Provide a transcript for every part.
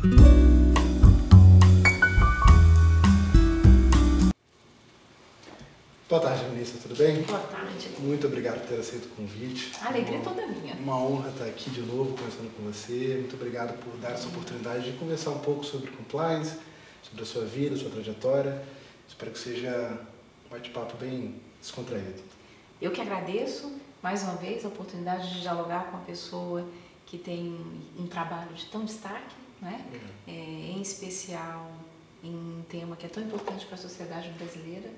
Boa tarde, ministra, tudo bem? Boa tarde. Muito obrigado por ter aceito o convite. A alegria é toda minha. Uma honra estar aqui de novo conversando com você. Muito obrigado por dar essa oportunidade de conversar um pouco sobre compliance, sobre a sua vida, sua trajetória. Espero que seja um bate-papo bem descontraído. Eu que agradeço mais uma vez a oportunidade de dialogar com uma pessoa que tem um trabalho de tão destaque, né? É, em especial em um tema que é tão importante para a sociedade brasileira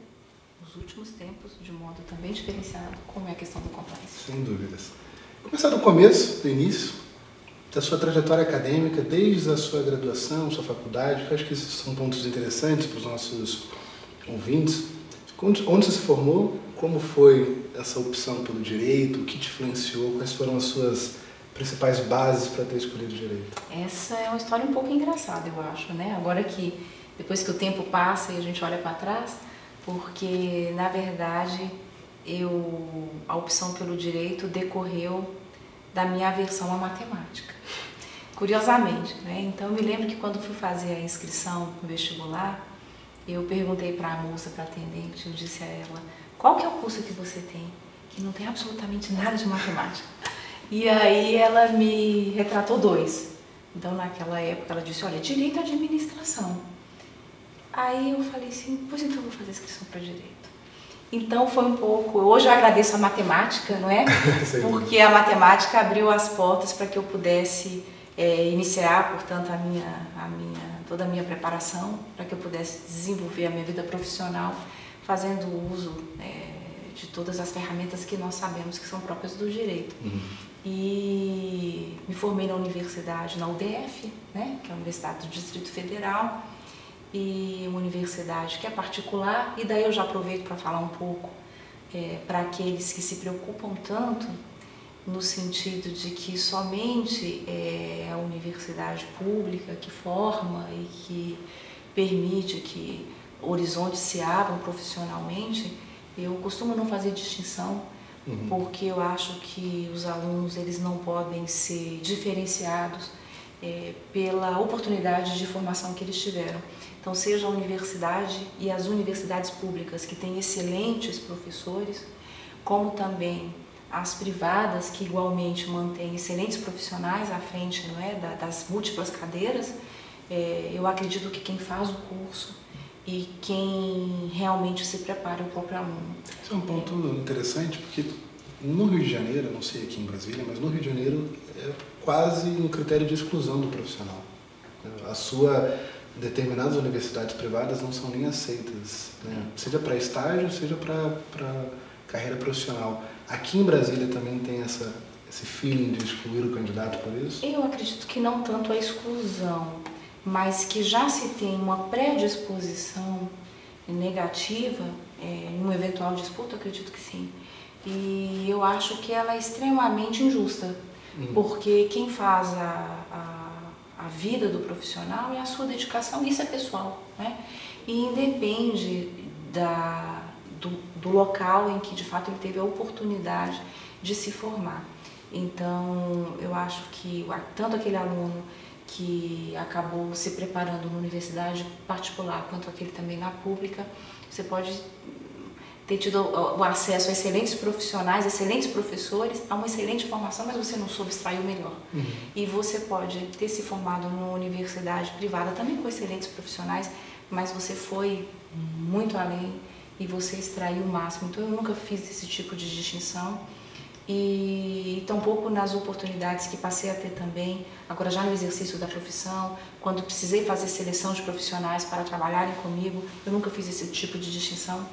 nos últimos tempos, de modo também diferenciado, como é a questão do compliance. Sem dúvidas. Começar do começo, do início, da sua trajetória acadêmica, desde a sua graduação, sua faculdade, que acho que esses são pontos interessantes para os nossos ouvintes. Onde, onde você se formou? Como foi essa opção pelo direito? O que te influenciou? Quais foram as suas principais bases para ter escolhido direito? Essa é uma história um pouco engraçada, eu acho, né? Agora que depois que o tempo passa e a gente olha para trás, porque na verdade eu a opção pelo direito decorreu da minha aversão à matemática. Curiosamente, né? Então eu me lembro que quando fui fazer a inscrição no vestibular, eu perguntei para a moça, para a atendente, eu disse a ela: "Qual que é o curso que você tem que não tem absolutamente nada de matemática?" E aí ela me retratou dois. Então naquela época ela disse: "Olha, direito e administração". Aí eu falei assim, pois então eu vou fazer inscrição para direito. Então foi um pouco. Hoje eu agradeço a matemática, não é? Porque a matemática abriu as portas para que eu pudesse é, iniciar, portanto, a minha, a minha, toda a minha preparação, para que eu pudesse desenvolver a minha vida profissional fazendo uso é, de todas as ferramentas que nós sabemos que são próprias do direito. Uhum. E me formei na universidade, na UDF, né, que é a Universidade do Distrito Federal e uma universidade que é particular, e daí eu já aproveito para falar um pouco é, para aqueles que se preocupam tanto no sentido de que somente é a universidade pública que forma e que permite que horizontes se abram profissionalmente, eu costumo não fazer distinção uhum. porque eu acho que os alunos eles não podem ser diferenciados é, pela oportunidade de formação que eles tiveram. Então, seja a universidade e as universidades públicas que têm excelentes professores, como também as privadas que igualmente mantêm excelentes profissionais à frente não é, das múltiplas cadeiras, é, eu acredito que quem faz o curso e quem realmente se prepara é o próprio aluno. Esse é um ponto interessante porque no Rio de Janeiro, não sei aqui em Brasília, mas no Rio de Janeiro é quase um critério de exclusão do profissional. A sua determinadas universidades privadas não são nem aceitas, né? seja para estágio, seja para carreira profissional. Aqui em Brasília também tem essa, esse feeling de excluir o candidato por isso? Eu acredito que não tanto a exclusão, mas que já se tem uma predisposição negativa é, uma eventual disputa, acredito que sim. E eu acho que ela é extremamente injusta, uhum. porque quem faz a, a a vida do profissional e a sua dedicação, isso é pessoal, né? E independe da, do, do local em que de fato ele teve a oportunidade de se formar. Então, eu acho que tanto aquele aluno que acabou se preparando na universidade particular, quanto aquele também na pública, você pode ter tido o acesso a excelentes profissionais, excelentes professores, a uma excelente formação, mas você não soube extrair o melhor. Uhum. E você pode ter se formado numa universidade privada também com excelentes profissionais, mas você foi muito além e você extraiu o máximo. Então eu nunca fiz esse tipo de distinção e tampouco nas oportunidades que passei a ter também, agora já no exercício da profissão, quando precisei fazer seleção de profissionais para trabalharem comigo, eu nunca fiz esse tipo de distinção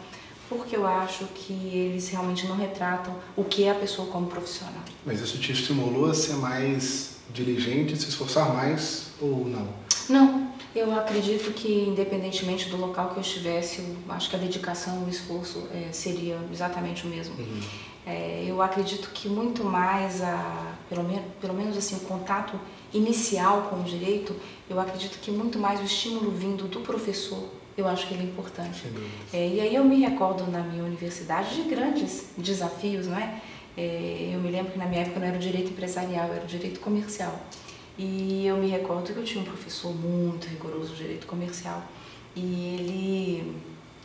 porque eu acho que eles realmente não retratam o que é a pessoa como profissional. Mas isso te estimulou a ser mais diligente, se esforçar mais ou não? Não, eu acredito que independentemente do local que eu estivesse, eu acho que a dedicação, o esforço é, seria exatamente o mesmo. Uhum. É, eu acredito que muito mais a, pelo, menos, pelo menos assim, o contato inicial com o direito, eu acredito que muito mais o estímulo vindo do professor eu acho que ele é importante. É, e aí eu me recordo na minha universidade de grandes desafios, não é? é? Eu me lembro que na minha época não era o direito empresarial, era o direito comercial. E eu me recordo que eu tinha um professor muito rigoroso de direito comercial e ele,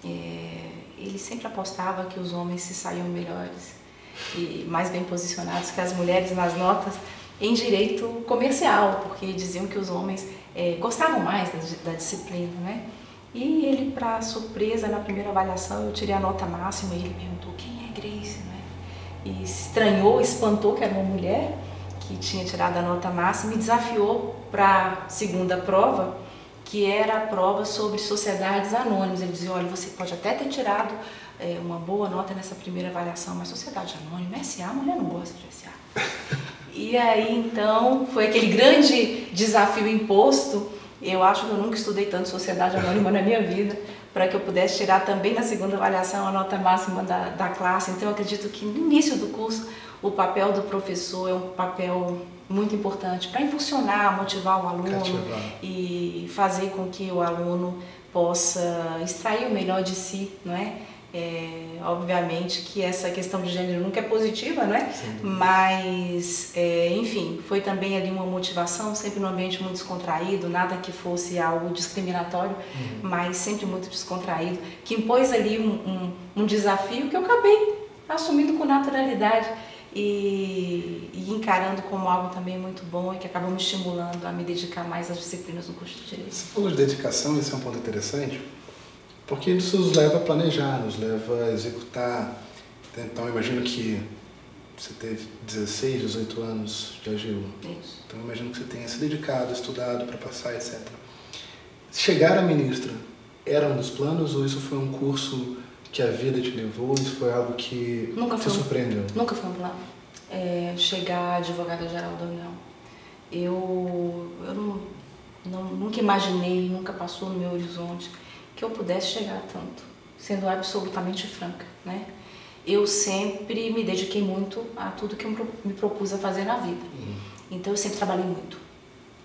é, ele sempre apostava que os homens se saíam melhores e mais bem posicionados que as mulheres nas notas em direito comercial, porque diziam que os homens é, gostavam mais da, da, disciplina, né? E ele, para surpresa, na primeira avaliação, eu tirei a nota máxima e ele perguntou quem é Grace, né? E estranhou, espantou que era uma mulher que tinha tirado a nota máxima e desafiou para a segunda prova, que era a prova sobre sociedades anônimas. Ele dizia, olha, você pode até ter tirado é, uma boa nota nessa primeira avaliação, mas sociedade anônima, SA, a mulher não gosta de SA. E aí, então, foi aquele grande desafio imposto. Eu acho que eu nunca estudei tanto sociedade anônima na minha vida, para que eu pudesse tirar também na segunda avaliação a nota máxima da, da classe. Então, eu acredito que no início do curso, o papel do professor é um papel muito importante para impulsionar, motivar o aluno Cativar. e fazer com que o aluno possa extrair o melhor de si, não é? É, obviamente que essa questão de gênero nunca é positiva, né? Mas, é, enfim, foi também ali uma motivação, sempre num ambiente muito descontraído, nada que fosse algo discriminatório, uhum. mas sempre muito descontraído, que impôs ali um, um, um, desafio que eu acabei assumindo com naturalidade e, e, encarando como algo também muito bom e que acabou me estimulando a me dedicar mais às disciplinas do curso de Direito. Você falou de dedicação, esse é um ponto interessante porque isso nos leva a planejar, nos leva a executar. Então, imagino que você teve 16, 18 anos de AGU. Isso. Então, imagino que você tenha se dedicado, estudado para passar, etc. Chegar a ministra era um dos planos ou isso foi um curso que a vida te levou? Isso foi algo que nunca te surpreendeu? Nunca foi um plano. É, chegar advogada-geral da União. Eu, eu não, não, nunca imaginei, nunca passou no meu horizonte eu pudesse chegar a tanto, sendo absolutamente franca, né? Eu sempre me dediquei muito a tudo que eu me propus a fazer na vida. Uhum. Então eu sempre trabalhei muito.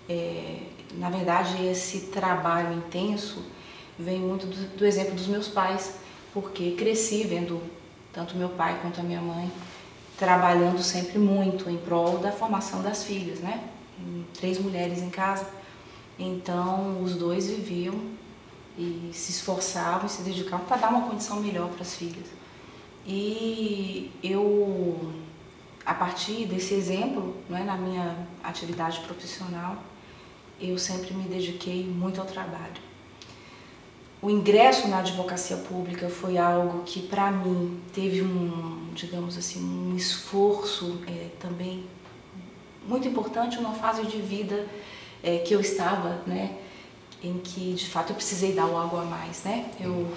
É, na verdade, esse trabalho intenso vem muito do, do, exemplo dos meus pais, porque cresci vendo tanto meu pai quanto a minha mãe trabalhando sempre muito em prol da formação das filhas, né? Três mulheres em casa. Então, os dois viviam e se esforçavam e se dedicavam para dar uma condição melhor para as filhas. E eu, a partir desse exemplo, né, na minha atividade profissional, eu sempre me dediquei muito ao trabalho. O ingresso na advocacia pública foi algo que, para mim, teve um, digamos assim, um esforço é, também muito importante, uma fase de vida é, que eu estava, né, em que de fato eu precisei dar algo a mais, né? Eu uhum.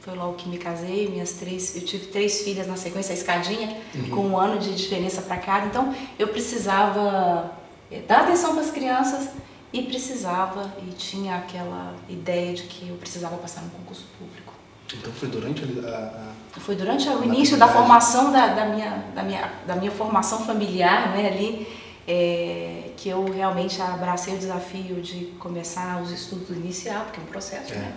foi logo que me casei, minhas três, eu tive três filhas na sequência, a escadinha, uhum. com um ano de diferença para cá, então eu precisava eh, dar atenção para as crianças e precisava e tinha aquela ideia de que eu precisava passar no concurso público. Então foi durante a, a foi durante o início da formação da, da, minha da minha da minha formação familiar, né? Ali é, que eu realmente abracei o desafio de começar os estudos inicial, porque é um processo, é. né?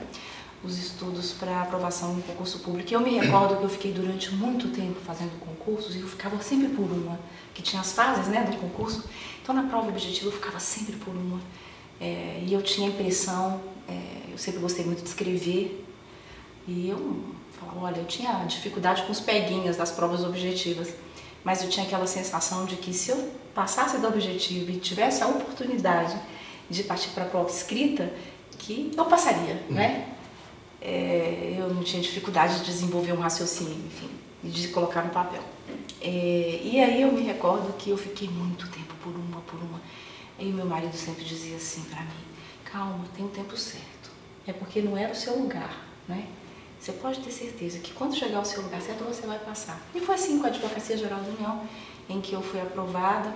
Os estudos para aprovação no concurso público. E eu me recordo que eu fiquei durante muito tempo fazendo concursos e eu ficava sempre por uma, que tinha as fases, né, do concurso. Então na prova objetiva eu ficava sempre por uma. É, e eu tinha a impressão, é, eu sempre gostei muito de escrever, e eu falava, olha, eu tinha dificuldade com os peguinhas das provas objetivas mas eu tinha aquela sensação de que se eu passasse do objetivo e tivesse a oportunidade de partir para a prova escrita, que eu passaria, uhum. né? É, eu não tinha dificuldade de desenvolver um raciocínio, enfim, de colocar no papel. É, e aí eu me recordo que eu fiquei muito tempo por uma, por uma. E meu marido sempre dizia assim para mim: calma, tem o tempo certo. É porque não era o seu lugar, né? Você pode ter certeza que quando chegar ao seu lugar certo, você vai passar. E foi assim com a Advocacia Geral da União, em que eu fui aprovada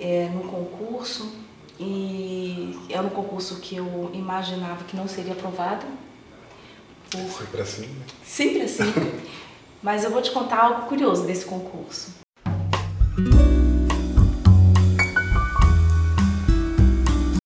é, no concurso, e era um concurso que eu imaginava que não seria aprovada. Por... Sempre assim, né? Sempre assim. Mas eu vou te contar algo curioso desse concurso.